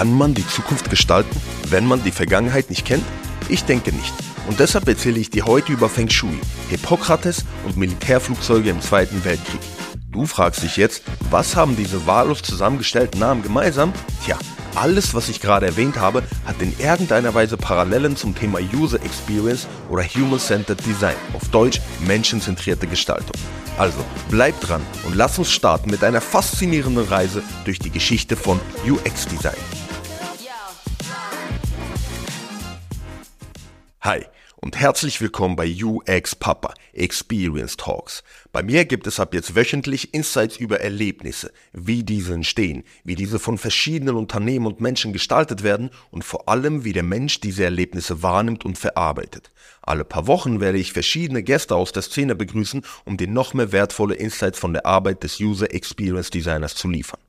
Kann man die Zukunft gestalten, wenn man die Vergangenheit nicht kennt? Ich denke nicht. Und deshalb erzähle ich dir heute über Feng Shui, Hippokrates und Militärflugzeuge im Zweiten Weltkrieg. Du fragst dich jetzt, was haben diese wahllos zusammengestellten Namen gemeinsam? Tja, alles, was ich gerade erwähnt habe, hat in irgendeiner Weise Parallelen zum Thema User Experience oder Human-Centered Design, auf Deutsch menschenzentrierte Gestaltung. Also bleib dran und lass uns starten mit einer faszinierenden Reise durch die Geschichte von UX-Design. Hi und herzlich willkommen bei UX Papa Experience Talks. Bei mir gibt es ab jetzt wöchentlich Insights über Erlebnisse, wie diese entstehen, wie diese von verschiedenen Unternehmen und Menschen gestaltet werden und vor allem, wie der Mensch diese Erlebnisse wahrnimmt und verarbeitet. Alle paar Wochen werde ich verschiedene Gäste aus der Szene begrüßen, um dir noch mehr wertvolle Insights von der Arbeit des User Experience Designers zu liefern.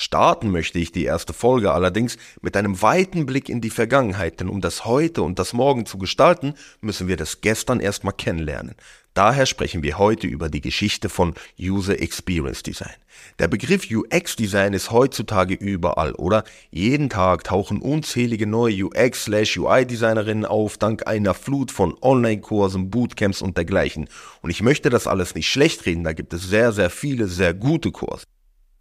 Starten möchte ich die erste Folge allerdings mit einem weiten Blick in die Vergangenheit, denn um das Heute und das Morgen zu gestalten, müssen wir das Gestern erstmal kennenlernen. Daher sprechen wir heute über die Geschichte von User Experience Design. Der Begriff UX Design ist heutzutage überall, oder? Jeden Tag tauchen unzählige neue UX/UI Designerinnen auf, dank einer Flut von Online-Kursen, Bootcamps und dergleichen. Und ich möchte das alles nicht schlecht reden, da gibt es sehr, sehr viele sehr gute Kurse.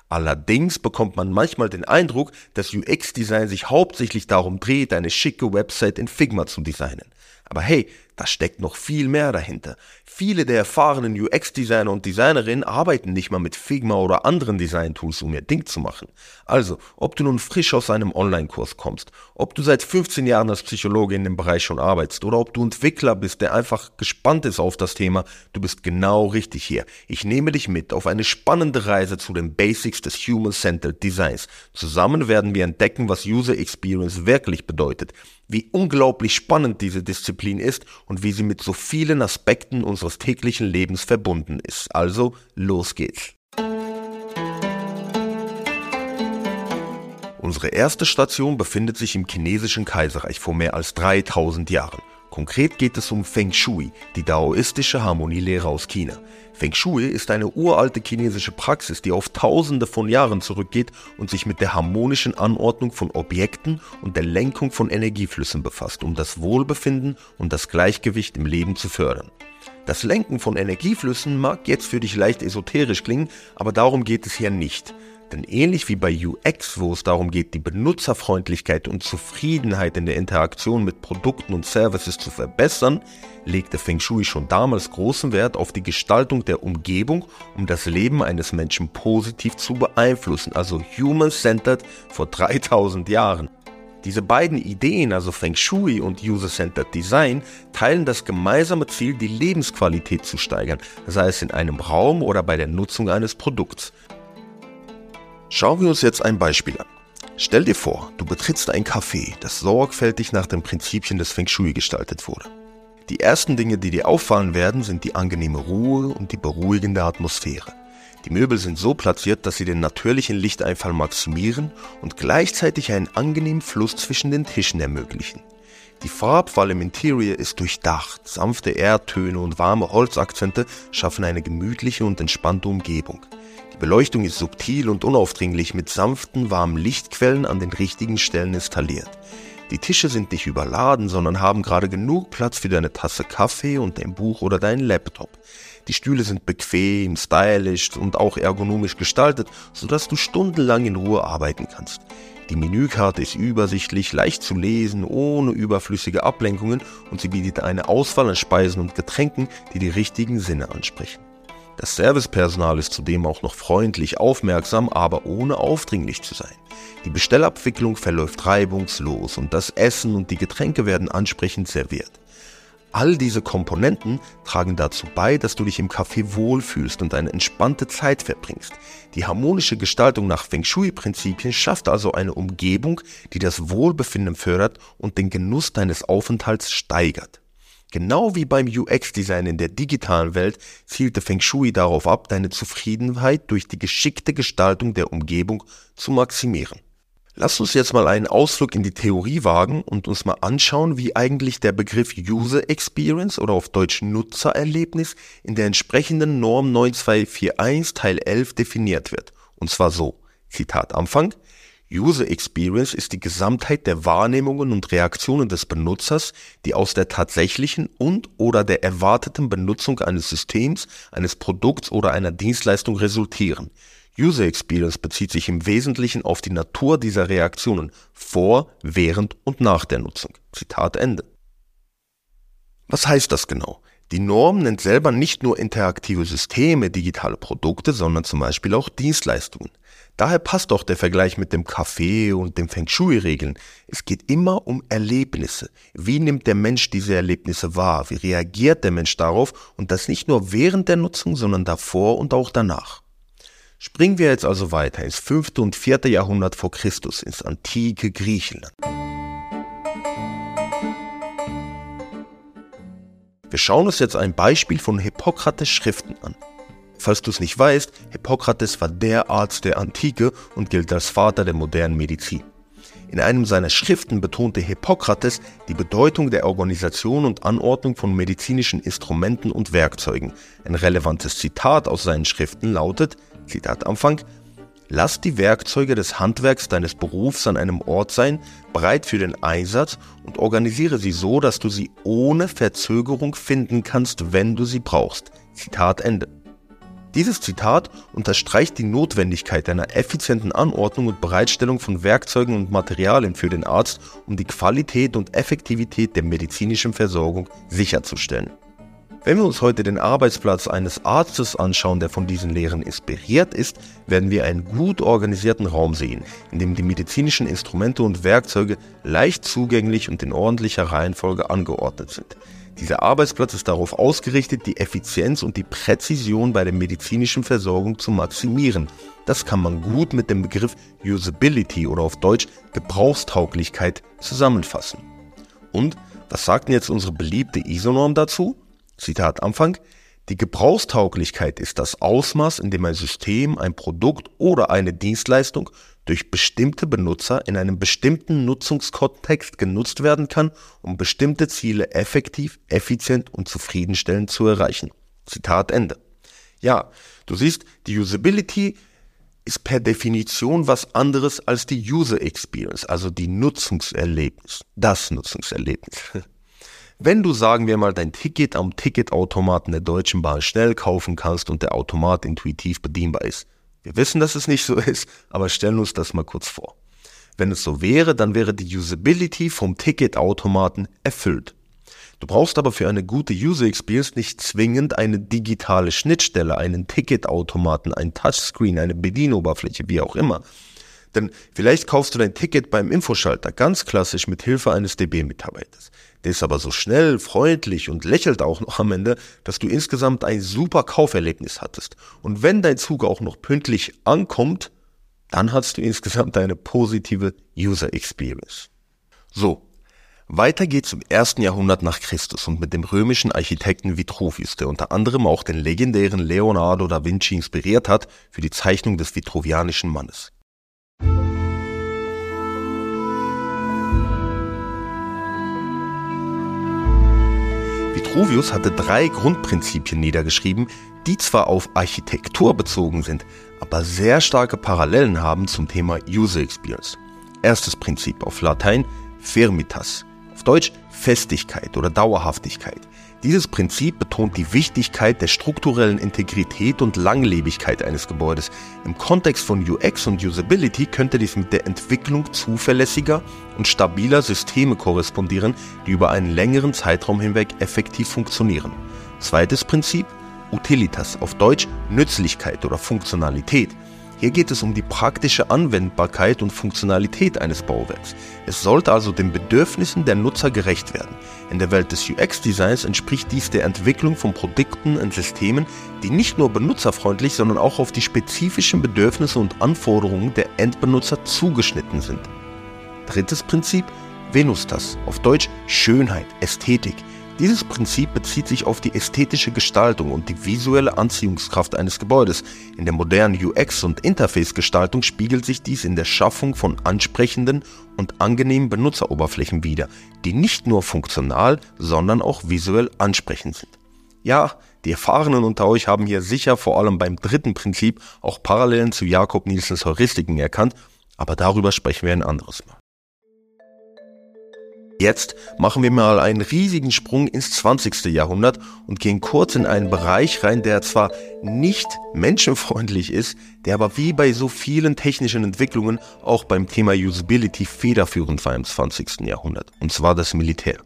Allerdings bekommt man manchmal den Eindruck, dass UX-Design sich hauptsächlich darum dreht, eine schicke Website in Figma zu designen. Aber hey, da steckt noch viel mehr dahinter. Viele der erfahrenen UX-Designer und Designerinnen arbeiten nicht mal mit Figma oder anderen Design-Tools, um ihr Ding zu machen. Also, ob du nun frisch aus einem Online-Kurs kommst, ob du seit 15 Jahren als Psychologe in dem Bereich schon arbeitest oder ob du Entwickler bist, der einfach gespannt ist auf das Thema, du bist genau richtig hier. Ich nehme dich mit auf eine spannende Reise zu den Basics des Human-Centered Designs. Zusammen werden wir entdecken, was User Experience wirklich bedeutet, wie unglaublich spannend diese Disziplin ist und wie sie mit so vielen Aspekten unseres täglichen Lebens verbunden ist. Also, los geht's. Unsere erste Station befindet sich im chinesischen Kaiserreich vor mehr als 3000 Jahren. Konkret geht es um Feng Shui, die daoistische Harmonielehre aus China. Feng Shui ist eine uralte chinesische Praxis, die auf tausende von Jahren zurückgeht und sich mit der harmonischen Anordnung von Objekten und der Lenkung von Energieflüssen befasst, um das Wohlbefinden und das Gleichgewicht im Leben zu fördern. Das Lenken von Energieflüssen mag jetzt für dich leicht esoterisch klingen, aber darum geht es hier nicht. Denn ähnlich wie bei UX, wo es darum geht, die Benutzerfreundlichkeit und Zufriedenheit in der Interaktion mit Produkten und Services zu verbessern, legte Feng Shui schon damals großen Wert auf die Gestaltung der Umgebung, um das Leben eines Menschen positiv zu beeinflussen, also human-centered vor 3000 Jahren. Diese beiden Ideen, also Feng Shui und User-Centered Design, teilen das gemeinsame Ziel, die Lebensqualität zu steigern, sei es in einem Raum oder bei der Nutzung eines Produkts. Schauen wir uns jetzt ein Beispiel an. Stell dir vor, du betrittst ein Café, das sorgfältig nach den Prinzipien des Feng Shui gestaltet wurde. Die ersten Dinge, die dir auffallen werden, sind die angenehme Ruhe und die beruhigende Atmosphäre. Die Möbel sind so platziert, dass sie den natürlichen Lichteinfall maximieren und gleichzeitig einen angenehmen Fluss zwischen den Tischen ermöglichen. Die Farbwahl im Interior ist durchdacht, sanfte Erdtöne und warme Holzakzente schaffen eine gemütliche und entspannte Umgebung. Die Beleuchtung ist subtil und unaufdringlich mit sanften, warmen Lichtquellen an den richtigen Stellen installiert. Die Tische sind nicht überladen, sondern haben gerade genug Platz für deine Tasse Kaffee und dein Buch oder deinen Laptop. Die Stühle sind bequem, stylisch und auch ergonomisch gestaltet, sodass du stundenlang in Ruhe arbeiten kannst. Die Menükarte ist übersichtlich, leicht zu lesen, ohne überflüssige Ablenkungen und sie bietet eine Auswahl an Speisen und Getränken, die die richtigen Sinne ansprechen. Das Servicepersonal ist zudem auch noch freundlich, aufmerksam, aber ohne aufdringlich zu sein. Die Bestellabwicklung verläuft reibungslos und das Essen und die Getränke werden ansprechend serviert. All diese Komponenten tragen dazu bei, dass du dich im Café wohlfühlst und eine entspannte Zeit verbringst. Die harmonische Gestaltung nach Feng Shui-Prinzipien schafft also eine Umgebung, die das Wohlbefinden fördert und den Genuss deines Aufenthalts steigert. Genau wie beim UX-Design in der digitalen Welt zielte Feng Shui darauf ab, deine Zufriedenheit durch die geschickte Gestaltung der Umgebung zu maximieren. Lass uns jetzt mal einen Ausflug in die Theorie wagen und uns mal anschauen, wie eigentlich der Begriff User Experience oder auf Deutsch Nutzererlebnis in der entsprechenden Norm 9241 Teil 11 definiert wird. Und zwar so, Zitat Anfang, User Experience ist die Gesamtheit der Wahrnehmungen und Reaktionen des Benutzers, die aus der tatsächlichen und oder der erwarteten Benutzung eines Systems, eines Produkts oder einer Dienstleistung resultieren. User Experience bezieht sich im Wesentlichen auf die Natur dieser Reaktionen vor, während und nach der Nutzung. Zitat Ende. Was heißt das genau? Die Norm nennt selber nicht nur interaktive Systeme, digitale Produkte, sondern zum Beispiel auch Dienstleistungen. Daher passt auch der Vergleich mit dem Kaffee und den Feng Shui-Regeln. Es geht immer um Erlebnisse. Wie nimmt der Mensch diese Erlebnisse wahr? Wie reagiert der Mensch darauf? Und das nicht nur während der Nutzung, sondern davor und auch danach. Springen wir jetzt also weiter ins 5. und 4. Jahrhundert vor Christus, ins antike Griechenland. Wir schauen uns jetzt ein Beispiel von Hippokrates Schriften an. Falls du es nicht weißt, Hippokrates war der Arzt der Antike und gilt als Vater der modernen Medizin. In einem seiner Schriften betonte Hippokrates die Bedeutung der Organisation und Anordnung von medizinischen Instrumenten und Werkzeugen. Ein relevantes Zitat aus seinen Schriften lautet, Zitat Anfang, Lass die Werkzeuge des Handwerks deines Berufs an einem Ort sein, bereit für den Einsatz und organisiere sie so, dass du sie ohne Verzögerung finden kannst, wenn du sie brauchst. Zitat Ende. Dieses Zitat unterstreicht die Notwendigkeit einer effizienten Anordnung und Bereitstellung von Werkzeugen und Materialien für den Arzt, um die Qualität und Effektivität der medizinischen Versorgung sicherzustellen. Wenn wir uns heute den Arbeitsplatz eines Arztes anschauen, der von diesen Lehren inspiriert ist, werden wir einen gut organisierten Raum sehen, in dem die medizinischen Instrumente und Werkzeuge leicht zugänglich und in ordentlicher Reihenfolge angeordnet sind. Dieser Arbeitsplatz ist darauf ausgerichtet, die Effizienz und die Präzision bei der medizinischen Versorgung zu maximieren. Das kann man gut mit dem Begriff Usability oder auf Deutsch Gebrauchstauglichkeit zusammenfassen. Und was sagt denn jetzt unsere beliebte ISO-Norm dazu? Zitat Anfang. Die Gebrauchstauglichkeit ist das Ausmaß, in dem ein System, ein Produkt oder eine Dienstleistung durch bestimmte Benutzer in einem bestimmten Nutzungskontext genutzt werden kann, um bestimmte Ziele effektiv, effizient und zufriedenstellend zu erreichen. Zitat Ende. Ja, du siehst, die Usability ist per Definition was anderes als die User Experience, also die Nutzungserlebnis, das Nutzungserlebnis. Wenn du, sagen wir mal, dein Ticket am Ticketautomaten der Deutschen Bahn schnell kaufen kannst und der Automat intuitiv bedienbar ist, wir wissen, dass es nicht so ist, aber stellen uns das mal kurz vor. Wenn es so wäre, dann wäre die Usability vom Ticketautomaten erfüllt. Du brauchst aber für eine gute User Experience nicht zwingend eine digitale Schnittstelle, einen Ticketautomaten, ein Touchscreen, eine Bedienoberfläche, wie auch immer. Denn vielleicht kaufst du dein Ticket beim Infoschalter ganz klassisch mit Hilfe eines DB-Mitarbeiters. Der ist aber so schnell, freundlich und lächelt auch noch am Ende, dass du insgesamt ein super Kauferlebnis hattest. Und wenn dein Zug auch noch pünktlich ankommt, dann hast du insgesamt eine positive User Experience. So, weiter geht's im ersten Jahrhundert nach Christus und mit dem römischen Architekten Vitruvius, der unter anderem auch den legendären Leonardo da Vinci inspiriert hat für die Zeichnung des vitruvianischen Mannes. Vitruvius hatte drei Grundprinzipien niedergeschrieben, die zwar auf Architektur bezogen sind, aber sehr starke Parallelen haben zum Thema User Experience. Erstes Prinzip auf Latein Firmitas, auf Deutsch Festigkeit oder Dauerhaftigkeit. Dieses Prinzip betont die Wichtigkeit der strukturellen Integrität und Langlebigkeit eines Gebäudes. Im Kontext von UX und Usability könnte dies mit der Entwicklung zuverlässiger und stabiler Systeme korrespondieren, die über einen längeren Zeitraum hinweg effektiv funktionieren. Zweites Prinzip Utilitas, auf Deutsch Nützlichkeit oder Funktionalität. Hier geht es um die praktische Anwendbarkeit und Funktionalität eines Bauwerks. Es sollte also den Bedürfnissen der Nutzer gerecht werden. In der Welt des UX-Designs entspricht dies der Entwicklung von Produkten und Systemen, die nicht nur benutzerfreundlich, sondern auch auf die spezifischen Bedürfnisse und Anforderungen der Endbenutzer zugeschnitten sind. Drittes Prinzip Venustas, auf Deutsch Schönheit, Ästhetik. Dieses Prinzip bezieht sich auf die ästhetische Gestaltung und die visuelle Anziehungskraft eines Gebäudes. In der modernen UX- und Interface-Gestaltung spiegelt sich dies in der Schaffung von ansprechenden und angenehmen Benutzeroberflächen wider, die nicht nur funktional, sondern auch visuell ansprechend sind. Ja, die Erfahrenen unter euch haben hier sicher vor allem beim dritten Prinzip auch Parallelen zu Jakob Nielsens Heuristiken erkannt, Aber darüber sprechen wir ein anderes Mal. Jetzt machen wir mal einen riesigen Sprung ins 20. Jahrhundert und gehen kurz in einen Bereich rein, der zwar nicht menschenfreundlich ist, der aber wie bei so vielen technischen Entwicklungen auch beim Thema Usability federführend war im 20. Jahrhundert, und zwar das Militär.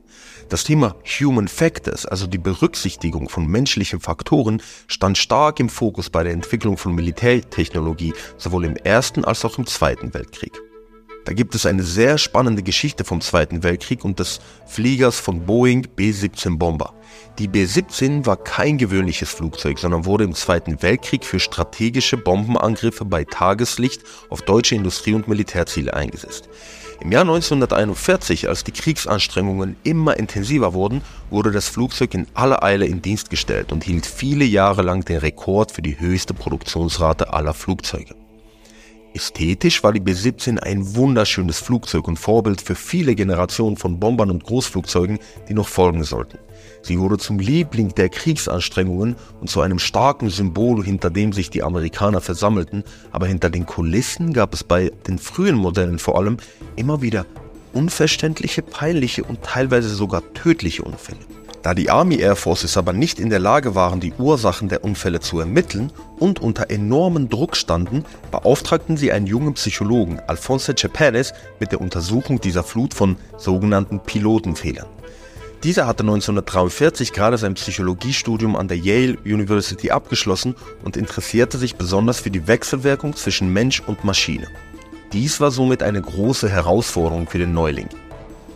Das Thema Human Factors, also die Berücksichtigung von menschlichen Faktoren, stand stark im Fokus bei der Entwicklung von Militärtechnologie, sowohl im Ersten als auch im Zweiten Weltkrieg. Da gibt es eine sehr spannende Geschichte vom Zweiten Weltkrieg und des Fliegers von Boeing B-17 Bomber. Die B-17 war kein gewöhnliches Flugzeug, sondern wurde im Zweiten Weltkrieg für strategische Bombenangriffe bei Tageslicht auf deutsche Industrie- und Militärziele eingesetzt. Im Jahr 1941, als die Kriegsanstrengungen immer intensiver wurden, wurde das Flugzeug in aller Eile in Dienst gestellt und hielt viele Jahre lang den Rekord für die höchste Produktionsrate aller Flugzeuge. Ästhetisch war die B-17 ein wunderschönes Flugzeug und Vorbild für viele Generationen von Bombern und Großflugzeugen, die noch folgen sollten. Sie wurde zum Liebling der Kriegsanstrengungen und zu einem starken Symbol, hinter dem sich die Amerikaner versammelten, aber hinter den Kulissen gab es bei den frühen Modellen vor allem immer wieder unverständliche, peinliche und teilweise sogar tödliche Unfälle. Da die Army Air Forces aber nicht in der Lage waren, die Ursachen der Unfälle zu ermitteln und unter enormen Druck standen, beauftragten sie einen jungen Psychologen, Alfonso Ceperes, mit der Untersuchung dieser Flut von sogenannten Pilotenfehlern. Dieser hatte 1943 gerade sein Psychologiestudium an der Yale University abgeschlossen und interessierte sich besonders für die Wechselwirkung zwischen Mensch und Maschine. Dies war somit eine große Herausforderung für den Neuling.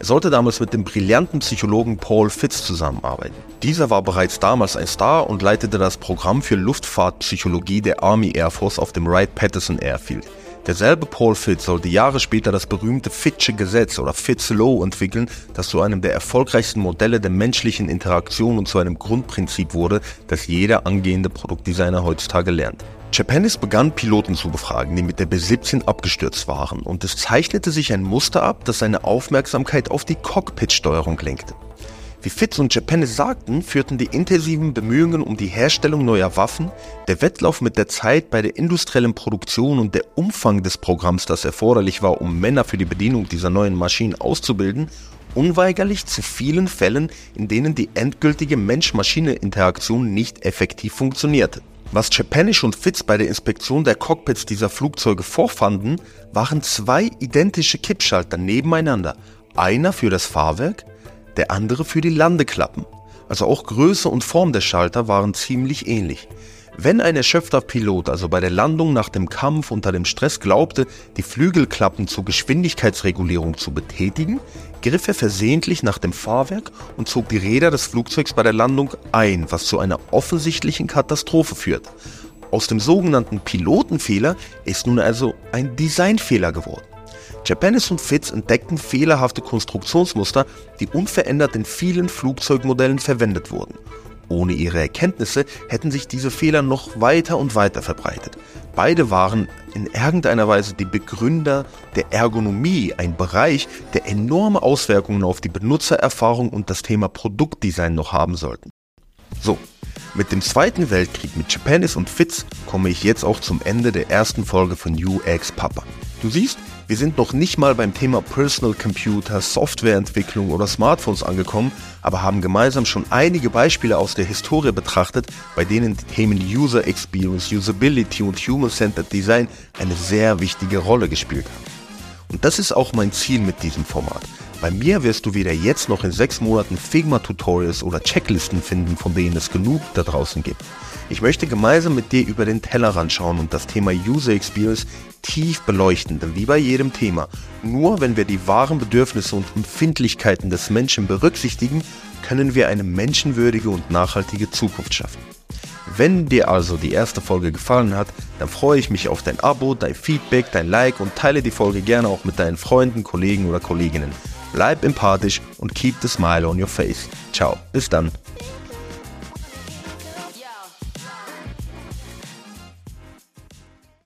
Er sollte damals mit dem brillanten Psychologen Paul Fitz zusammenarbeiten. Dieser war bereits damals ein Star und leitete das Programm für Luftfahrtpsychologie der Army Air Force auf dem Wright-Patterson Airfield. Derselbe Paul Fitz sollte Jahre später das berühmte Fittsche Gesetz oder Fitz Law entwickeln, das zu einem der erfolgreichsten Modelle der menschlichen Interaktion und zu einem Grundprinzip wurde, das jeder angehende Produktdesigner heutzutage lernt. Japanis begann Piloten zu befragen, die mit der B-17 abgestürzt waren, und es zeichnete sich ein Muster ab, das seine Aufmerksamkeit auf die Cockpit-Steuerung lenkte. Wie Fitz und Japanis sagten, führten die intensiven Bemühungen um die Herstellung neuer Waffen, der Wettlauf mit der Zeit bei der industriellen Produktion und der Umfang des Programms, das erforderlich war, um Männer für die Bedienung dieser neuen Maschinen auszubilden, unweigerlich zu vielen Fällen, in denen die endgültige Mensch-Maschine-Interaktion nicht effektiv funktionierte. Was Chepenisch und Fitz bei der Inspektion der Cockpits dieser Flugzeuge vorfanden, waren zwei identische Kippschalter nebeneinander. Einer für das Fahrwerk, der andere für die Landeklappen. Also auch Größe und Form der Schalter waren ziemlich ähnlich. Wenn ein erschöpfter Pilot also bei der Landung nach dem Kampf unter dem Stress glaubte, die Flügelklappen zur Geschwindigkeitsregulierung zu betätigen, griff er versehentlich nach dem Fahrwerk und zog die Räder des Flugzeugs bei der Landung ein, was zu einer offensichtlichen Katastrophe führt. Aus dem sogenannten Pilotenfehler ist nun also ein Designfehler geworden. Japanis und Fitz entdeckten fehlerhafte Konstruktionsmuster, die unverändert in vielen Flugzeugmodellen verwendet wurden. Ohne ihre Erkenntnisse hätten sich diese Fehler noch weiter und weiter verbreitet. Beide waren in irgendeiner Weise die Begründer der Ergonomie, ein Bereich, der enorme Auswirkungen auf die Benutzererfahrung und das Thema Produktdesign noch haben sollten. So, mit dem Zweiten Weltkrieg mit Japanis und Fitz komme ich jetzt auch zum Ende der ersten Folge von UX Papa. Du siehst, wir sind noch nicht mal beim Thema Personal Computer, Softwareentwicklung oder Smartphones angekommen, aber haben gemeinsam schon einige Beispiele aus der Historie betrachtet, bei denen die Themen User Experience, Usability und Human-Centered Design eine sehr wichtige Rolle gespielt haben. Und das ist auch mein Ziel mit diesem Format. Bei mir wirst du weder jetzt noch in sechs Monaten Figma-Tutorials oder Checklisten finden, von denen es genug da draußen gibt. Ich möchte gemeinsam mit dir über den Tellerrand schauen und das Thema User Experience tief beleuchten, denn wie bei jedem Thema, nur wenn wir die wahren Bedürfnisse und Empfindlichkeiten des Menschen berücksichtigen, können wir eine menschenwürdige und nachhaltige Zukunft schaffen. Wenn dir also die erste Folge gefallen hat, dann freue ich mich auf dein Abo, dein Feedback, dein Like und teile die Folge gerne auch mit deinen Freunden, Kollegen oder Kolleginnen. Bleib empathisch und keep the smile on your face. Ciao, bis dann.